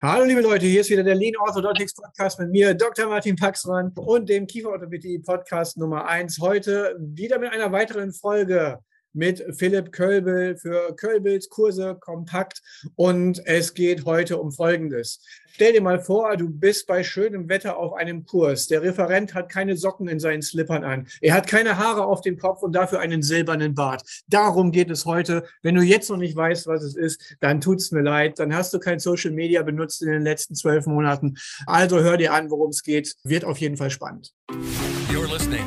Hallo liebe Leute, hier ist wieder der Lean Orthodontics Podcast mit mir, Dr. Martin Paxmann und dem Kieferorthopädie Podcast Nummer 1. Heute wieder mit einer weiteren Folge mit Philipp Kölbel für Kölbels Kurse kompakt. Und es geht heute um Folgendes. Stell dir mal vor, du bist bei schönem Wetter auf einem Kurs. Der Referent hat keine Socken in seinen Slippern an. Er hat keine Haare auf dem Kopf und dafür einen silbernen Bart. Darum geht es heute. Wenn du jetzt noch nicht weißt, was es ist, dann tut es mir leid. Dann hast du kein Social Media benutzt in den letzten zwölf Monaten. Also hör dir an, worum es geht. Wird auf jeden Fall spannend. You're listening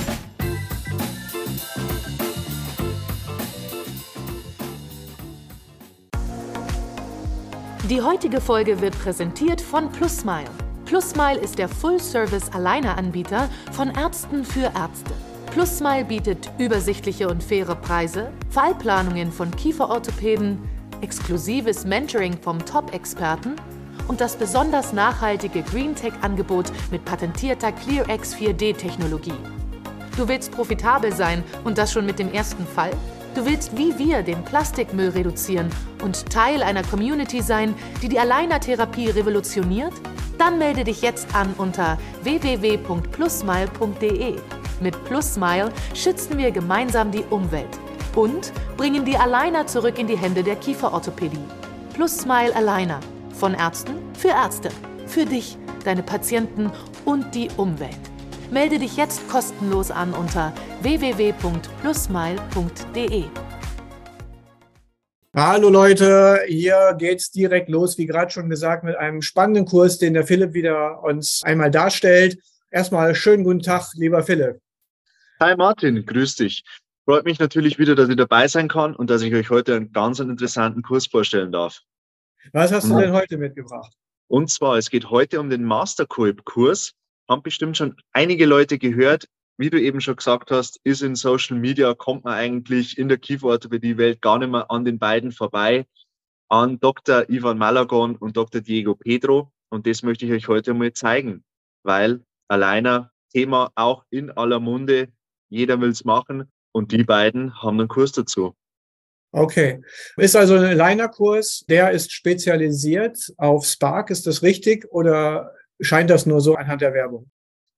Die heutige Folge wird präsentiert von PlusMile. PlusMile ist der Full-Service-Alleineranbieter von Ärzten für Ärzte. PlusMile bietet übersichtliche und faire Preise, Fallplanungen von Kieferorthopäden, exklusives Mentoring vom Top-Experten und das besonders nachhaltige GreenTech-Angebot mit patentierter ClearX 4D-Technologie. Du willst profitabel sein und das schon mit dem ersten Fall? Du willst wie wir den Plastikmüll reduzieren und Teil einer Community sein, die die Alleinertherapie revolutioniert? Dann melde dich jetzt an unter www.plusmile.de. Mit Plusmile schützen wir gemeinsam die Umwelt und bringen die Aligner zurück in die Hände der Kieferorthopädie. Plusmile Aligner. Von Ärzten für Ärzte. Für dich, deine Patienten und die Umwelt. Melde dich jetzt kostenlos an unter www.plusmile.de. Hallo Leute, hier geht's direkt los, wie gerade schon gesagt, mit einem spannenden Kurs, den der Philipp wieder uns einmal darstellt. Erstmal schönen guten Tag, lieber Philipp. Hi Martin, grüß dich. Freut mich natürlich wieder, dass ich dabei sein kann und dass ich euch heute einen ganz interessanten Kurs vorstellen darf. Was hast du denn heute mitgebracht? Und zwar, es geht heute um den Master Kurs haben bestimmt schon einige Leute gehört. Wie du eben schon gesagt hast, ist in Social Media, kommt man eigentlich in der Kieferorthopädie-Welt gar nicht mehr an den beiden vorbei, an Dr. Ivan Malagon und Dr. Diego Pedro. Und das möchte ich euch heute mal zeigen, weil alleiner Thema auch in aller Munde, jeder will es machen und die beiden haben einen Kurs dazu. Okay. Ist also ein Liner-Kurs, der ist spezialisiert auf Spark, ist das richtig? Oder scheint das nur so anhand der Werbung.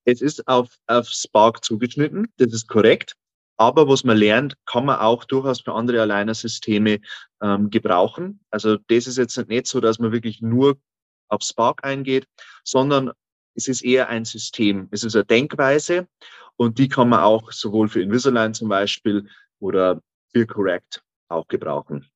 Es ist auf, auf Spark zugeschnitten, das ist korrekt. Aber was man lernt, kann man auch durchaus für andere Aligner-Systeme ähm, gebrauchen. Also das ist jetzt nicht so, dass man wirklich nur auf Spark eingeht, sondern es ist eher ein System. Es ist eine Denkweise und die kann man auch sowohl für Invisalign zum Beispiel oder für Correct auch gebrauchen.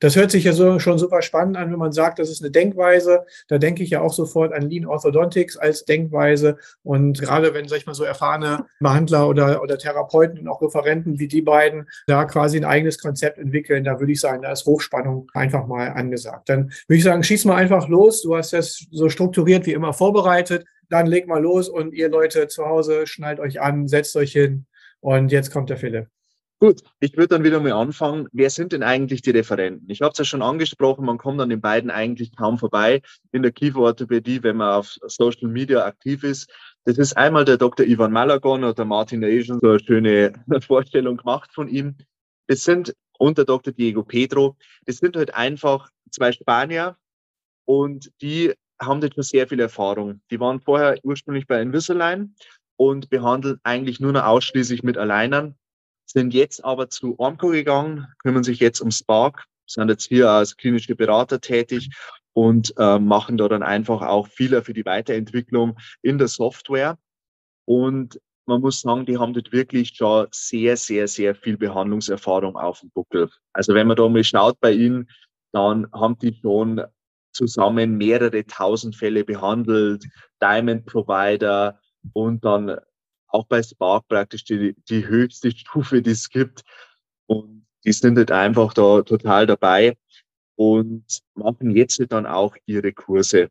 Das hört sich ja so, schon super spannend an, wenn man sagt, das ist eine Denkweise. Da denke ich ja auch sofort an Lean Orthodontics als Denkweise. Und gerade wenn, sag ich mal, so erfahrene Behandler oder, oder Therapeuten und auch Referenten wie die beiden da quasi ein eigenes Konzept entwickeln, da würde ich sagen, da ist Hochspannung einfach mal angesagt. Dann würde ich sagen, schieß mal einfach los. Du hast das so strukturiert wie immer vorbereitet. Dann leg mal los und ihr Leute zu Hause, schnallt euch an, setzt euch hin. Und jetzt kommt der Philipp. Gut, ich würde dann wieder mal anfangen. Wer sind denn eigentlich die Referenten? Ich habe es ja schon angesprochen, man kommt an den beiden eigentlich kaum vorbei in der Kieferorthopädie, wenn man auf Social Media aktiv ist. Das ist einmal der Dr. Ivan Malagon oder Martin Asian, so eine schöne Vorstellung gemacht von ihm. Das sind, und der Dr. Diego Pedro, das sind halt einfach zwei Spanier und die haben jetzt schon sehr viel Erfahrung. Die waren vorher ursprünglich bei Invisalign und behandeln eigentlich nur noch ausschließlich mit Alleinern sind jetzt aber zu Ormco gegangen, kümmern sich jetzt um Spark, sind jetzt hier als klinische Berater tätig und äh, machen da dann einfach auch viel für die Weiterentwicklung in der Software. Und man muss sagen, die haben dort wirklich schon sehr, sehr, sehr viel Behandlungserfahrung auf dem Buckel. Also wenn man da mal schaut bei ihnen, dann haben die schon zusammen mehrere tausend Fälle behandelt, Diamond Provider und dann auch bei Spark praktisch die, die höchste Stufe, die es gibt. Und die sind halt einfach da total dabei und machen jetzt dann auch ihre Kurse.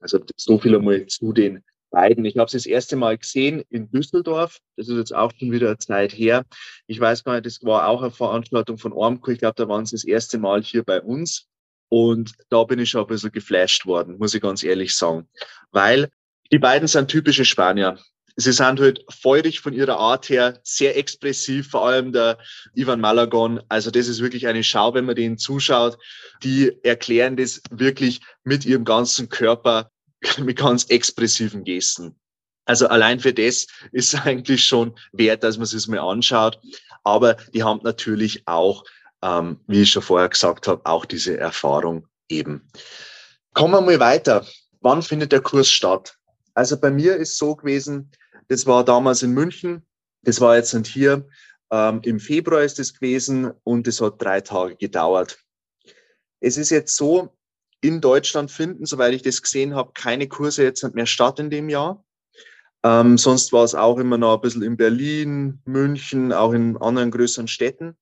Also so viel einmal zu den beiden. Ich habe sie das erste Mal gesehen in Düsseldorf. Das ist jetzt auch schon wieder eine Zeit her. Ich weiß gar nicht, das war auch eine Veranstaltung von Ormco. Ich glaube, da waren sie das erste Mal hier bei uns. Und da bin ich schon ein bisschen geflasht worden, muss ich ganz ehrlich sagen. Weil die beiden sind typische Spanier. Sie sind halt feurig von ihrer Art her, sehr expressiv, vor allem der Ivan Malagon. Also das ist wirklich eine Schau, wenn man denen zuschaut. Die erklären das wirklich mit ihrem ganzen Körper, mit ganz expressiven Gesten. Also allein für das ist eigentlich schon wert, dass man es mal anschaut. Aber die haben natürlich auch, ähm, wie ich schon vorher gesagt habe, auch diese Erfahrung eben. Kommen wir mal weiter. Wann findet der Kurs statt? Also bei mir ist so gewesen, das war damals in München. Das war jetzt nicht hier. Ähm, Im Februar ist es gewesen und es hat drei Tage gedauert. Es ist jetzt so, in Deutschland finden, soweit ich das gesehen habe, keine Kurse jetzt mehr statt in dem Jahr. Ähm, sonst war es auch immer noch ein bisschen in Berlin, München, auch in anderen größeren Städten.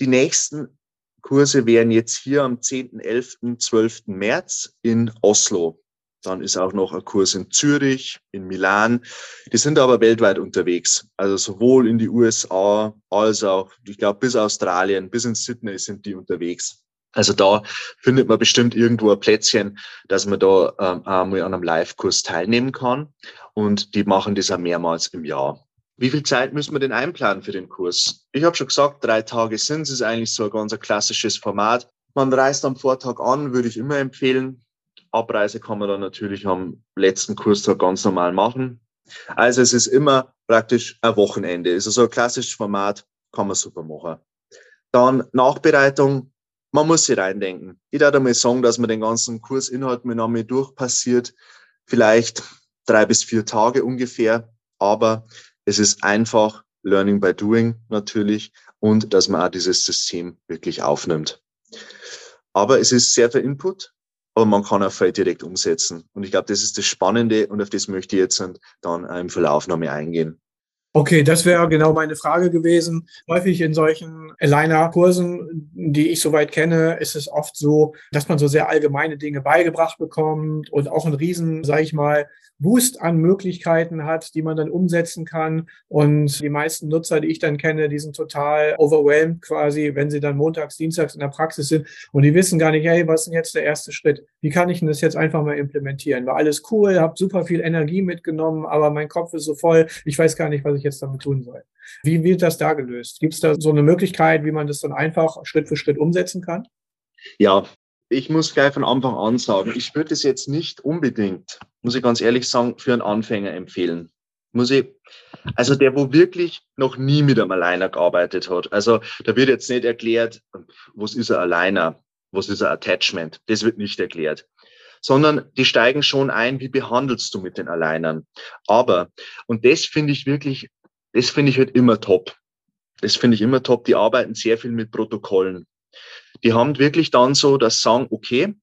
Die nächsten Kurse wären jetzt hier am 10., 11., 12. März in Oslo. Dann ist auch noch ein Kurs in Zürich, in Milan. Die sind aber weltweit unterwegs. Also sowohl in die USA als auch, ich glaube, bis Australien, bis in Sydney sind die unterwegs. Also da findet man bestimmt irgendwo ein Plätzchen, dass man da ähm, einmal an einem Live-Kurs teilnehmen kann. Und die machen das auch mehrmals im Jahr. Wie viel Zeit müssen wir denn einplanen für den Kurs? Ich habe schon gesagt, drei Tage sind es, ist eigentlich so ein ganz klassisches Format. Man reist am Vortag an, würde ich immer empfehlen. Abreise kann man dann natürlich am letzten Kurstag ganz normal machen. Also es ist immer praktisch ein Wochenende. Ist so ein klassisches Format, kann man super machen. Dann Nachbereitung, man muss sich reindenken. Ich würde einmal sagen, dass man den ganzen Kursinhalt mit einmal durchpassiert, vielleicht drei bis vier Tage ungefähr, aber es ist einfach Learning by Doing natürlich und dass man auch dieses System wirklich aufnimmt. Aber es ist sehr viel Input aber man kann auch viel direkt umsetzen. Und ich glaube, das ist das Spannende und auf das möchte ich jetzt dann im Verlauf noch mehr eingehen. Okay, das wäre genau meine Frage gewesen. Häufig in solchen Aligner-Kursen, die ich soweit kenne, ist es oft so, dass man so sehr allgemeine Dinge beigebracht bekommt und auch einen riesen, sage ich mal, Boost an Möglichkeiten hat, die man dann umsetzen kann. Und die meisten Nutzer, die ich dann kenne, die sind total overwhelmed quasi, wenn sie dann montags, dienstags in der Praxis sind und die wissen gar nicht, hey, was ist denn jetzt der erste Schritt? Wie kann ich denn das jetzt einfach mal implementieren? War alles cool, habe super viel Energie mitgenommen, aber mein Kopf ist so voll, ich weiß gar nicht, was ich jetzt damit tun soll. Wie wird das da gelöst? Gibt es da so eine Möglichkeit, wie man das dann einfach Schritt für Schritt umsetzen kann? Ja, ich muss gleich von Anfang an sagen, ich würde es jetzt nicht unbedingt, muss ich ganz ehrlich sagen, für einen Anfänger empfehlen. Muss ich, also der, wo wirklich noch nie mit einem Alleiner gearbeitet hat. Also da wird jetzt nicht erklärt, was ist ein Alleiner, was ist ein Attachment. Das wird nicht erklärt. Sondern die steigen schon ein, wie behandelst du mit den Alleinern. Aber, und das finde ich wirklich, das finde ich halt immer top. Das finde ich immer top. Die arbeiten sehr viel mit Protokollen. Die haben wirklich dann so das sagen, okay,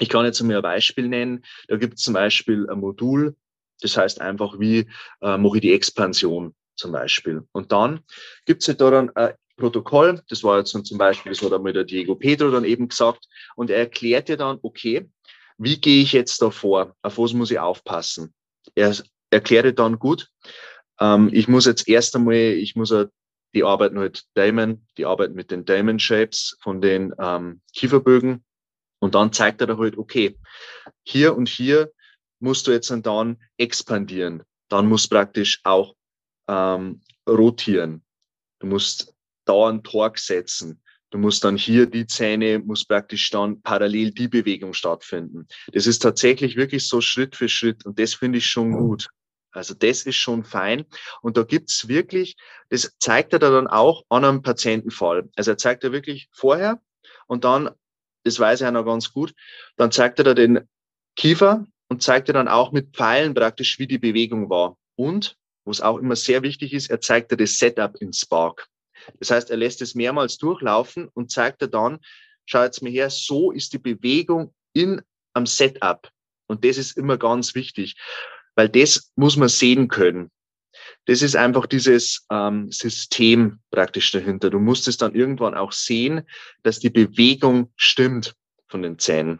ich kann jetzt mal ein Beispiel nennen. Da gibt es zum Beispiel ein Modul, das heißt einfach, wie äh, mache ich die Expansion zum Beispiel. Und dann gibt es halt da dann ein Protokoll, das war jetzt zum Beispiel, das hat einmal der Diego Pedro dann eben gesagt, und er erklärt dir dann, okay, wie gehe ich jetzt da vor? Auf was muss ich aufpassen? Er erklärt dann gut, ähm, ich muss jetzt erst einmal, ich muss die arbeiten halt Diamond, die arbeiten mit den Diamond Shapes von den ähm, Kieferbögen. Und dann zeigt er da halt, okay, hier und hier musst du jetzt dann expandieren. Dann musst praktisch auch ähm, rotieren. Du musst dauernd Torque setzen. Du musst dann hier die Zähne, muss praktisch dann parallel die Bewegung stattfinden. Das ist tatsächlich wirklich so Schritt für Schritt und das finde ich schon gut. Also das ist schon fein. Und da gibt's wirklich, das zeigt er dann auch an einem Patientenfall. Also er zeigt er wirklich vorher und dann, das weiß er noch ganz gut, dann zeigt er da den Kiefer und zeigt er dann auch mit Pfeilen praktisch, wie die Bewegung war. Und, was auch immer sehr wichtig ist, er zeigt er das Setup in Spark. Das heißt, er lässt es mehrmals durchlaufen und zeigt er dann, schau jetzt mal her, so ist die Bewegung in am Setup. Und das ist immer ganz wichtig weil das muss man sehen können. Das ist einfach dieses ähm, System praktisch dahinter. Du musst es dann irgendwann auch sehen, dass die Bewegung stimmt von den Zähnen.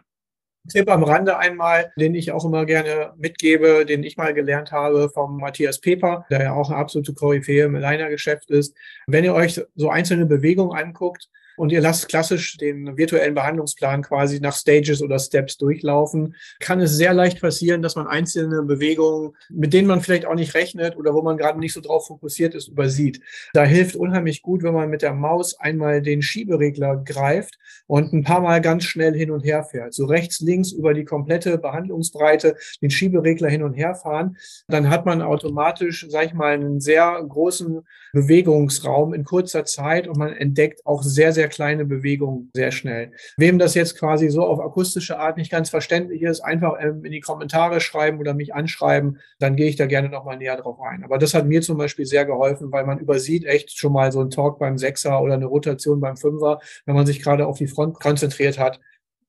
Tipp am Rande einmal, den ich auch immer gerne mitgebe, den ich mal gelernt habe vom Matthias Peper, der ja auch eine absolute Koryphäe im Aligner-Geschäft ist. Wenn ihr euch so einzelne Bewegungen anguckt, und ihr lasst klassisch den virtuellen Behandlungsplan quasi nach Stages oder Steps durchlaufen, kann es sehr leicht passieren, dass man einzelne Bewegungen, mit denen man vielleicht auch nicht rechnet oder wo man gerade nicht so drauf fokussiert ist, übersieht. Da hilft unheimlich gut, wenn man mit der Maus einmal den Schieberegler greift und ein paar Mal ganz schnell hin und her fährt. So rechts, links über die komplette Behandlungsbreite den Schieberegler hin und her fahren. Dann hat man automatisch, sag ich mal, einen sehr großen Bewegungsraum in kurzer Zeit und man entdeckt auch sehr, sehr kleine Bewegungen sehr schnell. Wem das jetzt quasi so auf akustische Art nicht ganz verständlich ist, einfach ähm, in die Kommentare schreiben oder mich anschreiben, dann gehe ich da gerne nochmal näher drauf ein. Aber das hat mir zum Beispiel sehr geholfen, weil man übersieht echt schon mal so einen Talk beim Sechser oder eine Rotation beim Fünfer, wenn man sich gerade auf die Front konzentriert hat.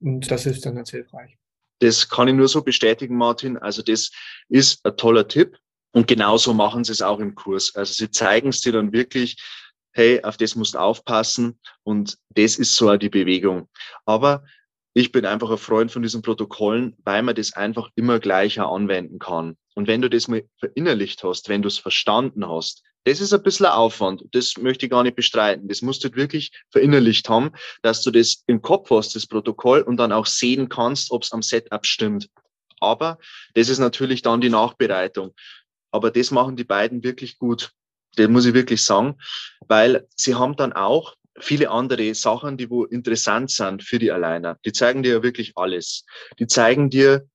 Und das ist dann ganz hilfreich. Das kann ich nur so bestätigen, Martin. Also das ist ein toller Tipp. Und genauso machen sie es auch im Kurs. Also sie zeigen es dir dann wirklich, hey, auf das musst du aufpassen und das ist so die Bewegung. Aber ich bin einfach ein Freund von diesen Protokollen, weil man das einfach immer gleicher anwenden kann. Und wenn du das mal verinnerlicht hast, wenn du es verstanden hast, das ist ein bisschen Aufwand. Das möchte ich gar nicht bestreiten. Das musst du wirklich verinnerlicht haben, dass du das im Kopf hast, das Protokoll, und dann auch sehen kannst, ob es am Setup stimmt. Aber das ist natürlich dann die Nachbereitung. Aber das machen die beiden wirklich gut. Das muss ich wirklich sagen, weil sie haben dann auch viele andere Sachen, die wo interessant sind für die Alleiner. Die zeigen dir ja wirklich alles. Die zeigen dir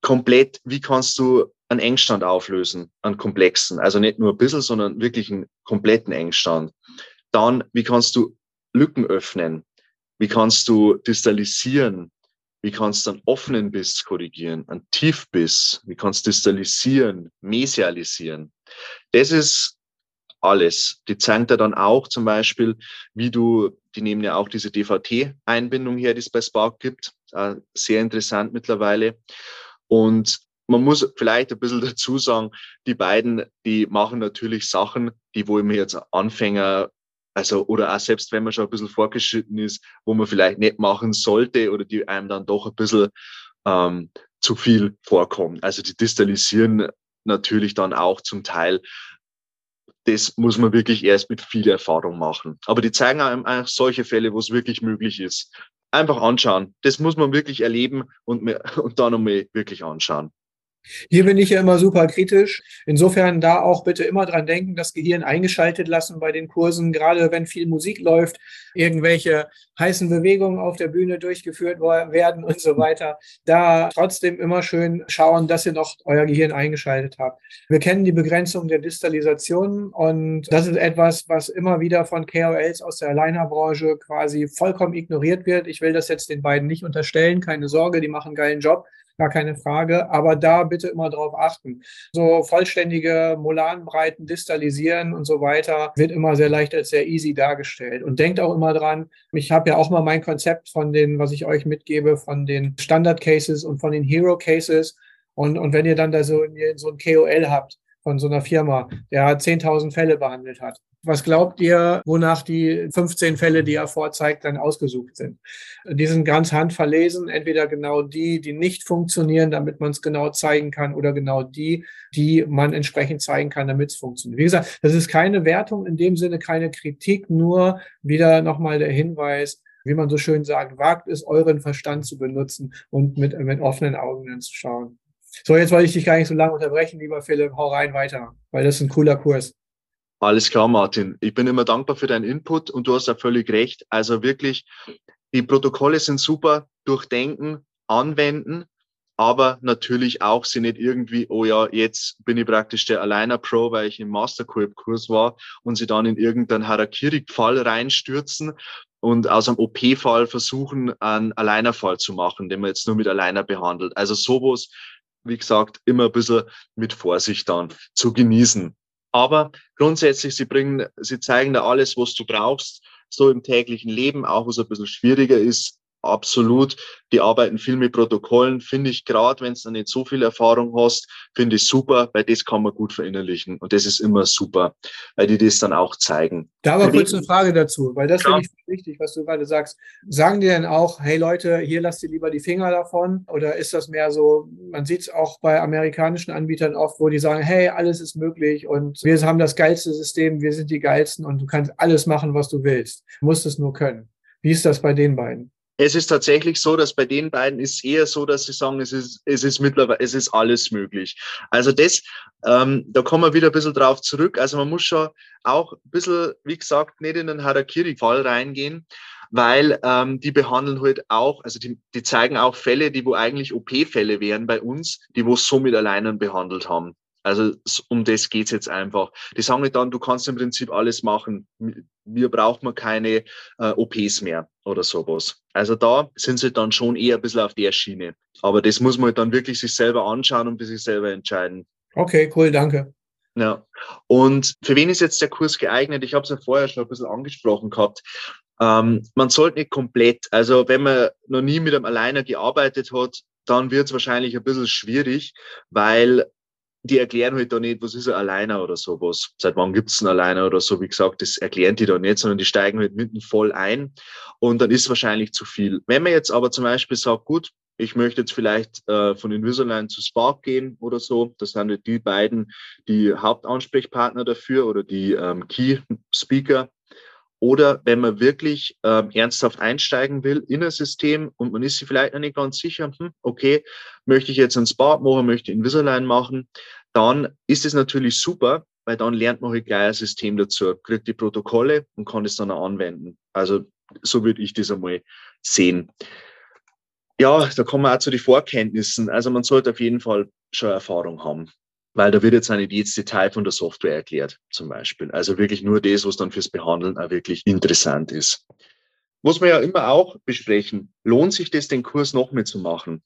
komplett, wie kannst du einen Engstand auflösen, einen komplexen. Also nicht nur ein bisschen, sondern wirklich einen kompletten Engstand. Dann, wie kannst du Lücken öffnen? Wie kannst du distalisieren? Wie kannst du einen offenen Biss korrigieren, einen Tiefbiss? Wie kannst du distalisieren, mesialisieren? Das ist alles. Die dir dann auch zum Beispiel, wie du, die nehmen ja auch diese DVT-Einbindung her, die es bei Spark gibt. Äh, sehr interessant mittlerweile. Und man muss vielleicht ein bisschen dazu sagen, die beiden, die machen natürlich Sachen, die wo ich mir jetzt Anfänger, also oder auch selbst wenn man schon ein bisschen vorgeschritten ist, wo man vielleicht nicht machen sollte oder die einem dann doch ein bisschen ähm, zu viel vorkommen. Also die distalisieren natürlich dann auch zum Teil das muss man wirklich erst mit viel Erfahrung machen. Aber die zeigen einem eigentlich solche Fälle, wo es wirklich möglich ist. Einfach anschauen. Das muss man wirklich erleben und, und dann nochmal wirklich anschauen. Hier bin ich ja immer super kritisch. Insofern da auch bitte immer dran denken, das Gehirn eingeschaltet lassen bei den Kursen, gerade wenn viel Musik läuft, irgendwelche heißen Bewegungen auf der Bühne durchgeführt werden und so weiter. Da trotzdem immer schön schauen, dass ihr noch euer Gehirn eingeschaltet habt. Wir kennen die Begrenzung der Distalisation und das ist etwas, was immer wieder von KOLs aus der Aligner-Branche quasi vollkommen ignoriert wird. Ich will das jetzt den beiden nicht unterstellen, keine Sorge, die machen einen geilen Job gar keine Frage. Aber da bitte immer drauf achten. So vollständige Molanbreiten distalisieren und so weiter wird immer sehr leicht als sehr easy dargestellt. Und denkt auch immer dran, ich habe ja auch mal mein Konzept von den, was ich euch mitgebe, von den Standard Cases und von den Hero Cases. Und, und wenn ihr dann da so, so ein KOL habt von so einer Firma, der 10.000 Fälle behandelt hat, was glaubt ihr, wonach die 15 Fälle, die er vorzeigt, dann ausgesucht sind? Die sind ganz handverlesen, entweder genau die, die nicht funktionieren, damit man es genau zeigen kann, oder genau die, die man entsprechend zeigen kann, damit es funktioniert. Wie gesagt, das ist keine Wertung, in dem Sinne keine Kritik, nur wieder nochmal der Hinweis, wie man so schön sagt, wagt es, euren Verstand zu benutzen und mit, mit offenen Augen zu schauen. So, jetzt wollte ich dich gar nicht so lange unterbrechen, lieber Philipp, hau rein weiter, weil das ist ein cooler Kurs. Alles klar, Martin. Ich bin immer dankbar für deinen Input und du hast ja völlig recht. Also wirklich, die Protokolle sind super, durchdenken, anwenden, aber natürlich auch sie nicht irgendwie, oh ja, jetzt bin ich praktisch der Alleiner Pro, weil ich im Mastercorp-Kurs war und sie dann in irgendeinen Harakiri-Fall reinstürzen und aus einem OP-Fall versuchen, einen Alleinerfall zu machen, den man jetzt nur mit Alleiner behandelt. Also sowas, wie gesagt, immer ein bisschen mit Vorsicht dann zu genießen. Aber grundsätzlich, sie bringen, sie zeigen da alles, was du brauchst, so im täglichen Leben, auch was ein bisschen schwieriger ist, absolut. Die arbeiten viel mit Protokollen, finde ich gerade, wenn du nicht so viel Erfahrung hast, finde ich super, weil das kann man gut verinnerlichen und das ist immer super, weil die das dann auch zeigen. Da aber kurz eine Frage dazu, weil das finde ich wichtig, was du gerade sagst. Sagen die denn auch, hey Leute, hier lasst ihr lieber die Finger davon oder ist das mehr so, man sieht es auch bei amerikanischen Anbietern oft, wo die sagen, hey, alles ist möglich und wir haben das geilste System, wir sind die geilsten und du kannst alles machen, was du willst. Du musst es nur können. Wie ist das bei den beiden? Es ist tatsächlich so, dass bei den beiden ist eher so, dass sie sagen, es ist, es ist mittlerweile, es ist alles möglich. Also das, ähm, da kommen wir wieder ein bisschen drauf zurück. Also man muss schon auch ein bisschen, wie gesagt, nicht in den Harakiri-Fall reingehen, weil ähm, die behandeln halt auch, also die, die zeigen auch Fälle, die wo eigentlich OP-Fälle wären bei uns, die wo so mit alleinen behandelt haben. Also um das geht's jetzt einfach. Die sagen nicht dann, du kannst im Prinzip alles machen. Wir brauchen keine äh, OPs mehr oder sowas. Also da sind sie dann schon eher ein bisschen auf der Schiene. Aber das muss man dann wirklich sich selber anschauen und für sich selber entscheiden. Okay, cool, danke. Ja. Und für wen ist jetzt der Kurs geeignet? Ich habe es ja vorher schon ein bisschen angesprochen gehabt. Ähm, man sollte nicht komplett, also wenn man noch nie mit einem Alleiner gearbeitet hat, dann wird es wahrscheinlich ein bisschen schwierig, weil die erklären halt da nicht, was ist ein Alleiner oder sowas. Seit wann gibt es einen Alleiner oder so. Wie gesagt, das erklären die da nicht, sondern die steigen halt mitten voll ein und dann ist wahrscheinlich zu viel. Wenn man jetzt aber zum Beispiel sagt, gut, ich möchte jetzt vielleicht äh, von Invisalign zu Spark gehen oder so. Das sind halt die beiden die Hauptansprechpartner dafür oder die ähm, Key Speaker. Oder wenn man wirklich ähm, ernsthaft einsteigen will in ein System und man ist sich vielleicht noch nicht ganz sicher, hm, okay, möchte ich jetzt ein Spark machen, möchte Invisalign machen, dann ist es natürlich super, weil dann lernt man halt gleich ein System dazu, kriegt die Protokolle und kann es dann auch anwenden. Also so würde ich das einmal sehen. Ja, da kommen wir auch zu den Vorkenntnissen. Also man sollte auf jeden Fall schon Erfahrung haben weil da wird jetzt nicht jedes Detail von der Software erklärt, zum Beispiel. Also wirklich nur das, was dann fürs Behandeln auch wirklich interessant ist. Muss man ja immer auch besprechen, lohnt sich das, den Kurs noch mitzumachen?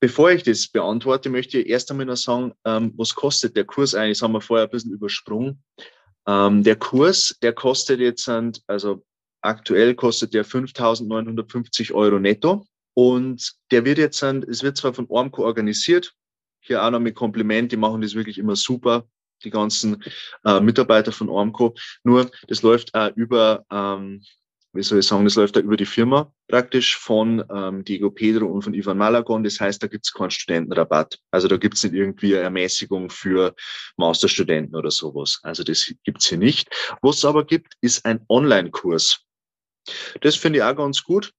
Bevor ich das beantworte, möchte ich erst einmal noch sagen, ähm, was kostet der Kurs eigentlich? Das haben wir vorher ein bisschen übersprungen. Ähm, der Kurs, der kostet jetzt, also aktuell kostet der 5.950 Euro netto. Und der wird jetzt, es wird zwar von Ormco organisiert, hier auch noch mit Kompliment, die machen das wirklich immer super, die ganzen äh, Mitarbeiter von Ormco. Nur, das läuft auch über, ähm, wie soll ich sagen, das läuft da über die Firma praktisch von ähm, Diego Pedro und von Ivan Malagon. Das heißt, da gibt es keinen Studentenrabatt. Also da gibt es nicht irgendwie eine Ermäßigung für Masterstudenten oder sowas. Also das gibt es hier nicht. Was es aber gibt, ist ein Online-Kurs. Das finde ich auch ganz gut.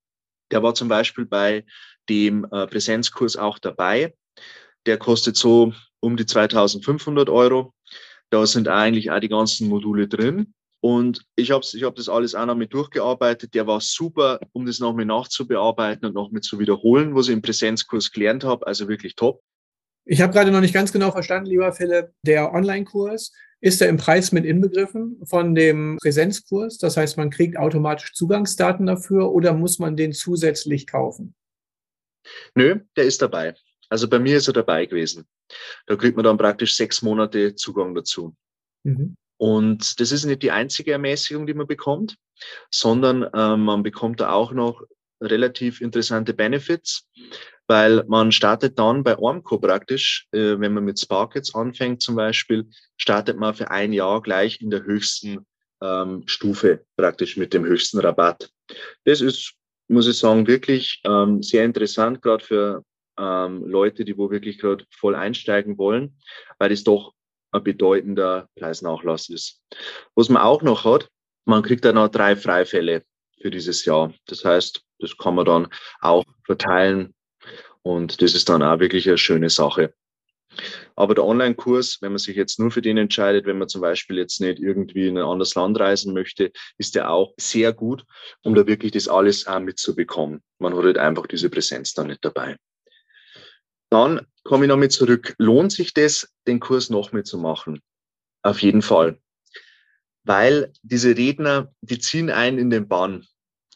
Der war zum Beispiel bei dem äh, Präsenzkurs auch dabei. Der kostet so um die 2500 Euro. Da sind eigentlich auch die ganzen Module drin. Und ich habe ich hab das alles auch noch mit durchgearbeitet. Der war super, um das noch mit nachzubearbeiten und noch mit zu wiederholen, was ich im Präsenzkurs gelernt habe. Also wirklich top. Ich habe gerade noch nicht ganz genau verstanden, lieber Philipp, der Online-Kurs, ist er im Preis mit inbegriffen von dem Präsenzkurs? Das heißt, man kriegt automatisch Zugangsdaten dafür oder muss man den zusätzlich kaufen? Nö, der ist dabei. Also bei mir ist er dabei gewesen. Da kriegt man dann praktisch sechs Monate Zugang dazu. Mhm. Und das ist nicht die einzige Ermäßigung, die man bekommt, sondern äh, man bekommt da auch noch relativ interessante Benefits, weil man startet dann bei Ormco praktisch, äh, wenn man mit Spark jetzt anfängt zum Beispiel, startet man für ein Jahr gleich in der höchsten ähm, Stufe, praktisch mit dem höchsten Rabatt. Das ist, muss ich sagen, wirklich ähm, sehr interessant, gerade für ähm, Leute, die wo wirklich gerade voll einsteigen wollen, weil das doch ein bedeutender Preisnachlass ist. Was man auch noch hat, man kriegt dann noch drei Freifälle für dieses Jahr. Das heißt, das kann man dann auch verteilen und das ist dann auch wirklich eine schöne Sache. Aber der Online-Kurs, wenn man sich jetzt nur für den entscheidet, wenn man zum Beispiel jetzt nicht irgendwie in ein anderes Land reisen möchte, ist der auch sehr gut, um da wirklich das alles auch mitzubekommen. Man hat halt einfach diese Präsenz da nicht dabei. Dann komme ich nochmal zurück. Lohnt sich das, den Kurs noch mitzumachen? Auf jeden Fall. Weil diese Redner, die ziehen einen in den Bann.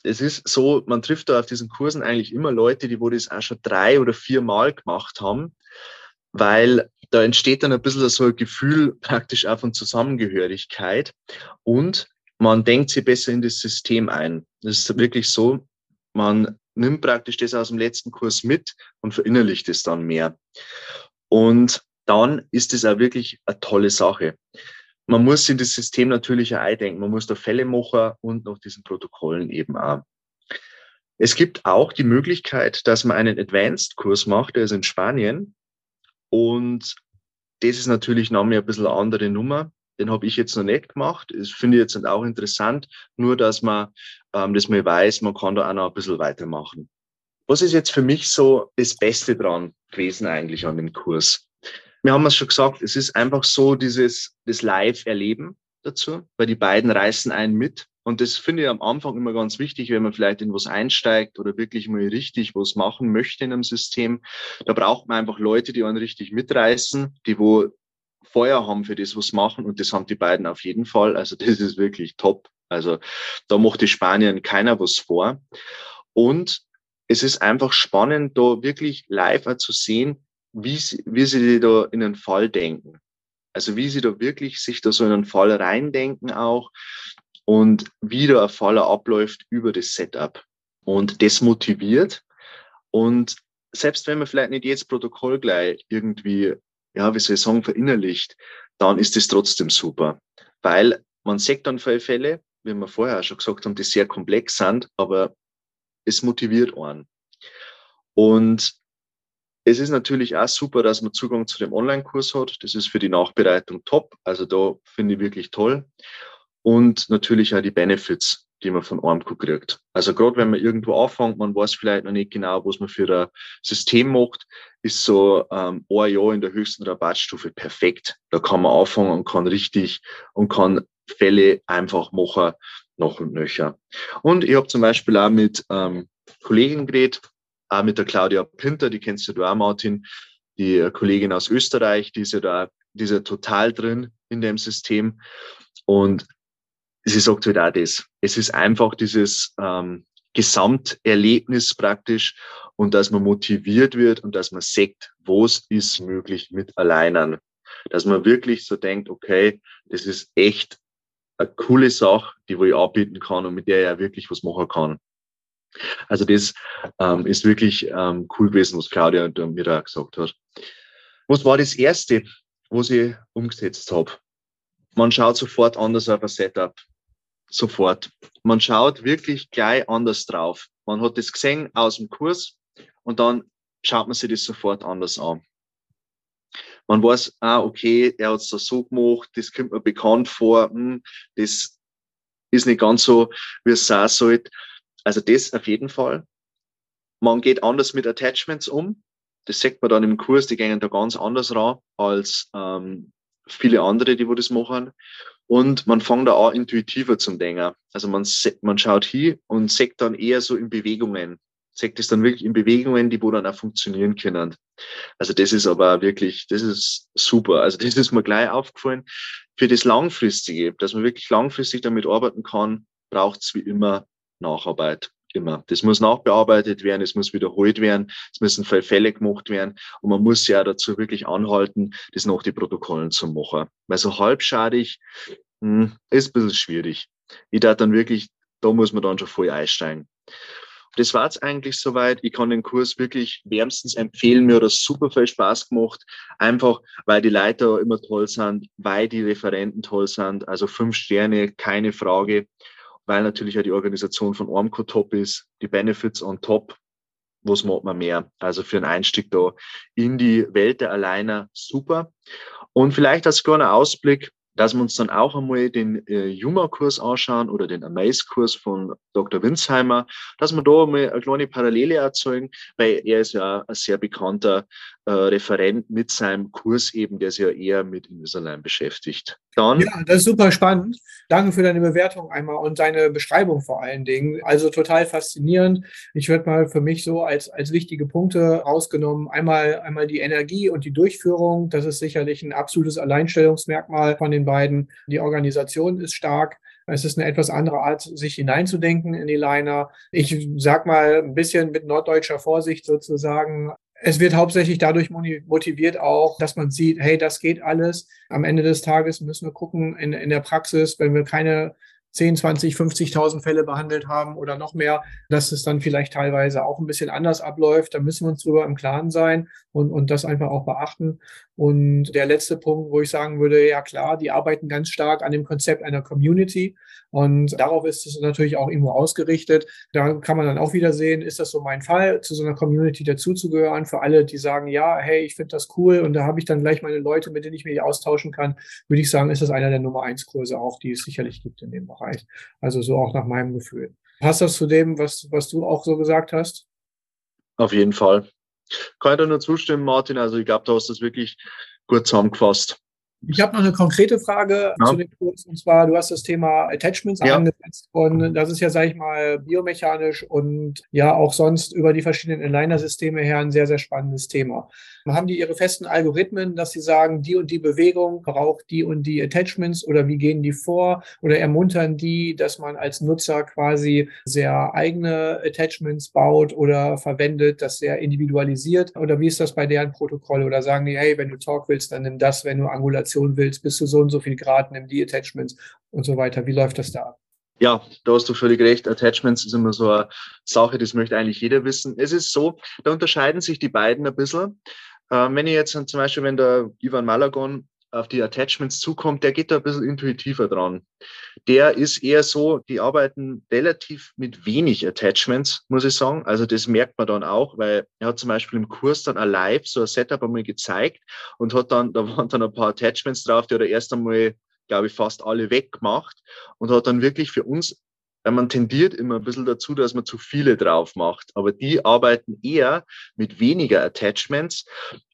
Es ist so, man trifft da auf diesen Kursen eigentlich immer Leute, die wo das auch schon drei oder vier Mal gemacht haben, weil da entsteht dann ein bisschen so ein Gefühl praktisch auch von Zusammengehörigkeit und man denkt sich besser in das System ein. Das ist wirklich so, man nimmt praktisch das aus dem letzten Kurs mit und verinnerlicht es dann mehr. Und dann ist es auch wirklich eine tolle Sache. Man muss in das System natürlich auch eindenken. Man muss da Fälle machen und noch diesen Protokollen eben auch. Es gibt auch die Möglichkeit, dass man einen Advanced-Kurs macht, der ist in Spanien. Und das ist natürlich noch ein bisschen eine andere Nummer. Den habe ich jetzt noch nicht gemacht. Das finde ich jetzt auch interessant, nur dass man ähm, das mal weiß, man kann da auch noch ein bisschen weitermachen. Was ist jetzt für mich so das Beste dran gewesen eigentlich an dem Kurs? Wir haben es schon gesagt, es ist einfach so dieses das Live-Erleben dazu, weil die beiden reißen einen mit. Und das finde ich am Anfang immer ganz wichtig, wenn man vielleicht in was einsteigt oder wirklich mal richtig was machen möchte in einem System. Da braucht man einfach Leute, die einen richtig mitreißen, die wo Feuer haben für das, was machen. Und das haben die beiden auf jeden Fall. Also das ist wirklich top. Also da macht die Spanien keiner was vor. Und es ist einfach spannend, da wirklich live zu sehen, wie sie, wie sie da in einen Fall denken. Also wie sie da wirklich sich da so in einen Fall reindenken auch und wie da ein Fall abläuft über das Setup. Und das motiviert. Und selbst wenn man vielleicht nicht jedes Protokoll gleich irgendwie, ja, wie soll ich sagen, verinnerlicht, dann ist es trotzdem super. Weil man sieht dann Fälle, wie wir vorher schon gesagt haben, die sehr komplex sind, aber es motiviert einen. Und es ist natürlich auch super, dass man Zugang zu dem Online-Kurs hat. Das ist für die Nachbereitung top. Also da finde ich wirklich toll. Und natürlich auch die Benefits, die man von Armco kriegt. Also gerade wenn man irgendwo anfängt, man weiß vielleicht noch nicht genau, was man für ein System macht, ist so ähm, ein Jahr in der höchsten Rabattstufe perfekt. Da kann man anfangen und kann richtig und kann Fälle einfach machen, noch und nöcher. Und ich habe zum Beispiel auch mit ähm, Kollegen geredet, auch mit der Claudia Pinter, die kennst du auch, Martin, die Kollegin aus Österreich, die ist ja da, die ist ja total drin in dem System. Und sie sagt halt auch das. Es ist einfach dieses ähm, Gesamterlebnis praktisch und dass man motiviert wird und dass man sieht, was ist möglich mit Alleinern. Dass man wirklich so denkt, okay, das ist echt eine coole Sache, die wo ich anbieten kann und mit der ich ja wirklich was machen kann. Also das ähm, ist wirklich ähm, cool gewesen, was Claudia mir da gesagt hat. Was war das Erste, was ich umgesetzt habe? Man schaut sofort anders auf ein Setup. Sofort. Man schaut wirklich gleich anders drauf. Man hat das gesehen aus dem Kurs und dann schaut man sich das sofort anders an. Man weiß, ah, okay, er hat es da so gemacht, das kommt mir bekannt vor, hm, das ist nicht ganz so, wie es sein sollte. Also das auf jeden Fall. Man geht anders mit Attachments um. Das sieht man dann im Kurs, die gehen da ganz anders ran als ähm, viele andere, die wo das machen. Und man fängt da auch intuitiver zum Denken. Also man, man schaut hier und sieht dann eher so in Bewegungen. Sieht es dann wirklich in Bewegungen, die wo dann auch funktionieren können. Also das ist aber wirklich, das ist super. Also das ist mir gleich aufgefallen. Für das Langfristige, dass man wirklich langfristig damit arbeiten kann, braucht es wie immer Nacharbeit. Immer. Das muss nachbearbeitet werden, es muss wiederholt werden, es müssen Fälle gemacht werden und man muss ja dazu wirklich anhalten, das nach die Protokollen zu machen. Weil so halbschadig hm, ist ein bisschen schwierig. Ich da dann wirklich, da muss man dann schon voll einsteigen. Das war jetzt eigentlich soweit. Ich kann den Kurs wirklich wärmstens empfehlen. Mir hat das super viel Spaß gemacht. Einfach, weil die Leiter immer toll sind, weil die Referenten toll sind. Also fünf Sterne, keine Frage weil natürlich ja die Organisation von Ormco top ist, die Benefits on top, was macht man mehr? Also für einen Einstieg da in die Welt der Alleiner super. Und vielleicht als kleiner Ausblick, dass wir uns dann auch einmal den äh, Juma-Kurs anschauen oder den Amaze-Kurs von Dr. Winsheimer, dass wir da mal eine kleine Parallele erzeugen, weil er ist ja ein sehr bekannter äh, Referent mit seinem Kurs eben, der sich ja eher mit Invisalign beschäftigt. Dann, ja, das ist super spannend. Danke für deine Bewertung einmal und deine Beschreibung vor allen Dingen. Also total faszinierend. Ich würde mal für mich so als, als wichtige Punkte rausgenommen. Einmal, einmal die Energie und die Durchführung. Das ist sicherlich ein absolutes Alleinstellungsmerkmal von den beiden. Die Organisation ist stark. Es ist eine etwas andere Art, sich hineinzudenken in die Liner. Ich sag mal ein bisschen mit norddeutscher Vorsicht sozusagen es wird hauptsächlich dadurch motiviert auch, dass man sieht, hey, das geht alles. Am Ende des Tages müssen wir gucken in, in der Praxis, wenn wir keine 10, 20, 50.000 Fälle behandelt haben oder noch mehr, dass es dann vielleicht teilweise auch ein bisschen anders abläuft. Da müssen wir uns drüber im Klaren sein und, und das einfach auch beachten. Und der letzte Punkt, wo ich sagen würde, ja klar, die arbeiten ganz stark an dem Konzept einer Community. Und darauf ist es natürlich auch irgendwo ausgerichtet. Da kann man dann auch wieder sehen, ist das so mein Fall, zu so einer Community dazuzugehören. Für alle, die sagen, ja, hey, ich finde das cool und da habe ich dann gleich meine Leute, mit denen ich mich austauschen kann, würde ich sagen, ist das einer der Nummer eins Kurse auch, die es sicherlich gibt in dem Bereich. Also so auch nach meinem Gefühl. Passt das zu dem, was, was du auch so gesagt hast? Auf jeden Fall. Kann ich da nur zustimmen, Martin. Also ich glaube, du hast das wirklich gut zusammengefasst. Ich habe noch eine konkrete Frage ja. zu dem Kurs. Und zwar, du hast das Thema Attachments ja. angesetzt. Und das ist ja, sage ich mal, biomechanisch und ja auch sonst über die verschiedenen Aligner-Systeme her ein sehr, sehr spannendes Thema. Haben die ihre festen Algorithmen, dass sie sagen, die und die Bewegung braucht die und die Attachments oder wie gehen die vor? Oder ermuntern die, dass man als Nutzer quasi sehr eigene Attachments baut oder verwendet, das sehr individualisiert? Oder wie ist das bei deren Protokoll? Oder sagen die, hey, wenn du Talk willst, dann nimm das, wenn du Angulation willst, bis zu so und so viel Grad, nimm die Attachments und so weiter. Wie läuft das da? Ja, da hast du völlig recht. Attachments ist immer so eine Sache, das möchte eigentlich jeder wissen. Es ist so, da unterscheiden sich die beiden ein bisschen. Ähm, wenn ich jetzt zum Beispiel, wenn der Ivan Malagon auf die Attachments zukommt, der geht da ein bisschen intuitiver dran. Der ist eher so, die arbeiten relativ mit wenig Attachments, muss ich sagen. Also das merkt man dann auch, weil er hat zum Beispiel im Kurs dann live so ein Setup einmal gezeigt und hat dann, da waren dann ein paar Attachments drauf, die hat er erst einmal, glaube ich, fast alle weggemacht und hat dann wirklich für uns weil man tendiert immer ein bisschen dazu, dass man zu viele drauf macht. Aber die arbeiten eher mit weniger Attachments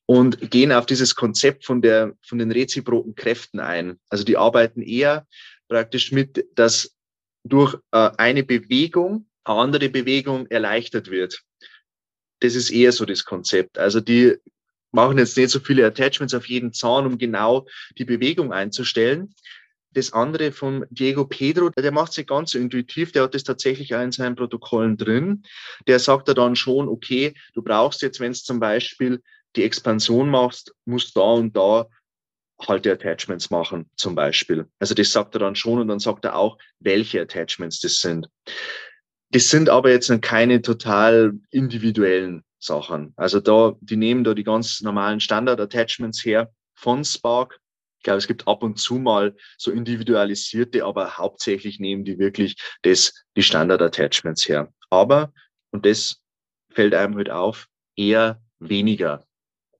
und gehen auf dieses Konzept von, der, von den reziproken Kräften ein. Also die arbeiten eher praktisch mit, dass durch äh, eine Bewegung eine andere Bewegung erleichtert wird. Das ist eher so das Konzept. Also die machen jetzt nicht so viele Attachments auf jeden Zahn, um genau die Bewegung einzustellen, das andere von Diego Pedro, der macht sich ganz intuitiv, der hat das tatsächlich auch in seinen Protokollen drin. Der sagt da dann schon, okay, du brauchst jetzt, wenn es zum Beispiel die Expansion machst, musst da und da halt die Attachments machen, zum Beispiel. Also das sagt er dann schon und dann sagt er auch, welche Attachments das sind. Das sind aber jetzt keine total individuellen Sachen. Also da, die nehmen da die ganz normalen Standard-Attachments her von Spark ich glaube, es gibt ab und zu mal so individualisierte, aber hauptsächlich nehmen die wirklich das, die Standard-Attachments her. Aber, und das fällt einem halt auf, eher weniger.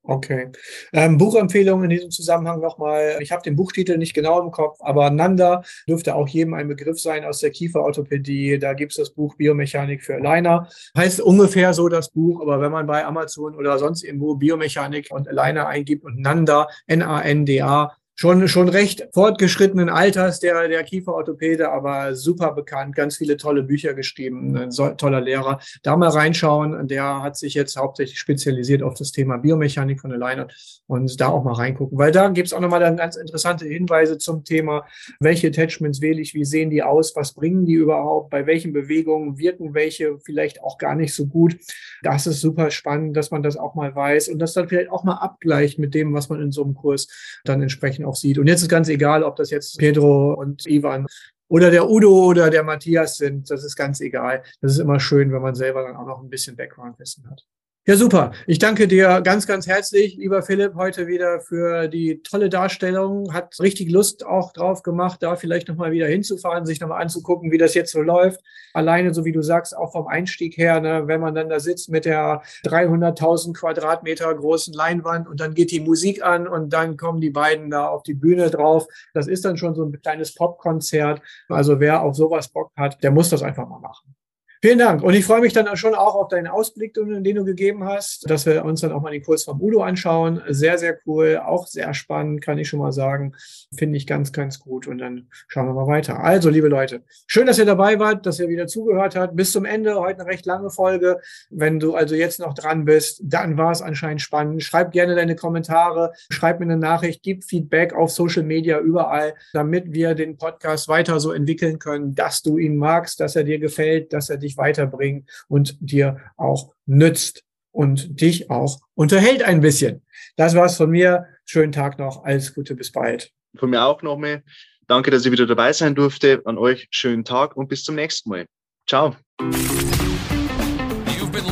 Okay. Ähm, Buchempfehlung in diesem Zusammenhang nochmal. Ich habe den Buchtitel nicht genau im Kopf, aber Nanda dürfte auch jedem ein Begriff sein aus der Kieferorthopädie. Da gibt es das Buch Biomechanik für Aligner. Heißt ungefähr so das Buch, aber wenn man bei Amazon oder sonst irgendwo Biomechanik und Aligner eingibt und Nanda, N-A-N-D-A, schon, schon recht fortgeschrittenen Alters, der, der Kieferorthopäde, aber super bekannt, ganz viele tolle Bücher geschrieben, ein so, toller Lehrer. Da mal reinschauen, der hat sich jetzt hauptsächlich spezialisiert auf das Thema Biomechanik von Alignern und da auch mal reingucken, weil da gibt es auch nochmal ganz interessante Hinweise zum Thema, welche Attachments wähle ich, wie sehen die aus, was bringen die überhaupt, bei welchen Bewegungen wirken welche vielleicht auch gar nicht so gut. Das ist super spannend, dass man das auch mal weiß und das dann vielleicht auch mal abgleicht mit dem, was man in so einem Kurs dann entsprechend auch sieht. Und jetzt ist ganz egal, ob das jetzt Pedro und Ivan oder der Udo oder der Matthias sind. Das ist ganz egal. Das ist immer schön, wenn man selber dann auch noch ein bisschen Background-Wissen hat. Ja, super. Ich danke dir ganz, ganz herzlich, lieber Philipp, heute wieder für die tolle Darstellung. Hat richtig Lust auch drauf gemacht, da vielleicht nochmal wieder hinzufahren, sich nochmal anzugucken, wie das jetzt so läuft. Alleine, so wie du sagst, auch vom Einstieg her, ne, wenn man dann da sitzt mit der 300.000 Quadratmeter großen Leinwand und dann geht die Musik an und dann kommen die beiden da auf die Bühne drauf. Das ist dann schon so ein kleines Popkonzert. Also wer auf sowas Bock hat, der muss das einfach mal machen. Vielen Dank. Und ich freue mich dann schon auch auf deinen Ausblick, den du gegeben hast, dass wir uns dann auch mal den Kurs vom Udo anschauen. Sehr, sehr cool. Auch sehr spannend, kann ich schon mal sagen. Finde ich ganz, ganz gut. Und dann schauen wir mal weiter. Also, liebe Leute, schön, dass ihr dabei wart, dass ihr wieder zugehört habt. Bis zum Ende. Heute eine recht lange Folge. Wenn du also jetzt noch dran bist, dann war es anscheinend spannend. Schreib gerne deine Kommentare. Schreib mir eine Nachricht. Gib Feedback auf Social Media überall, damit wir den Podcast weiter so entwickeln können, dass du ihn magst, dass er dir gefällt, dass er dich dich weiterbringen und dir auch nützt und dich auch unterhält ein bisschen. Das war's von mir. Schönen Tag noch. Alles Gute. Bis bald. Von mir auch noch mehr. Danke, dass ich wieder dabei sein durfte. An euch schönen Tag und bis zum nächsten Mal. Ciao.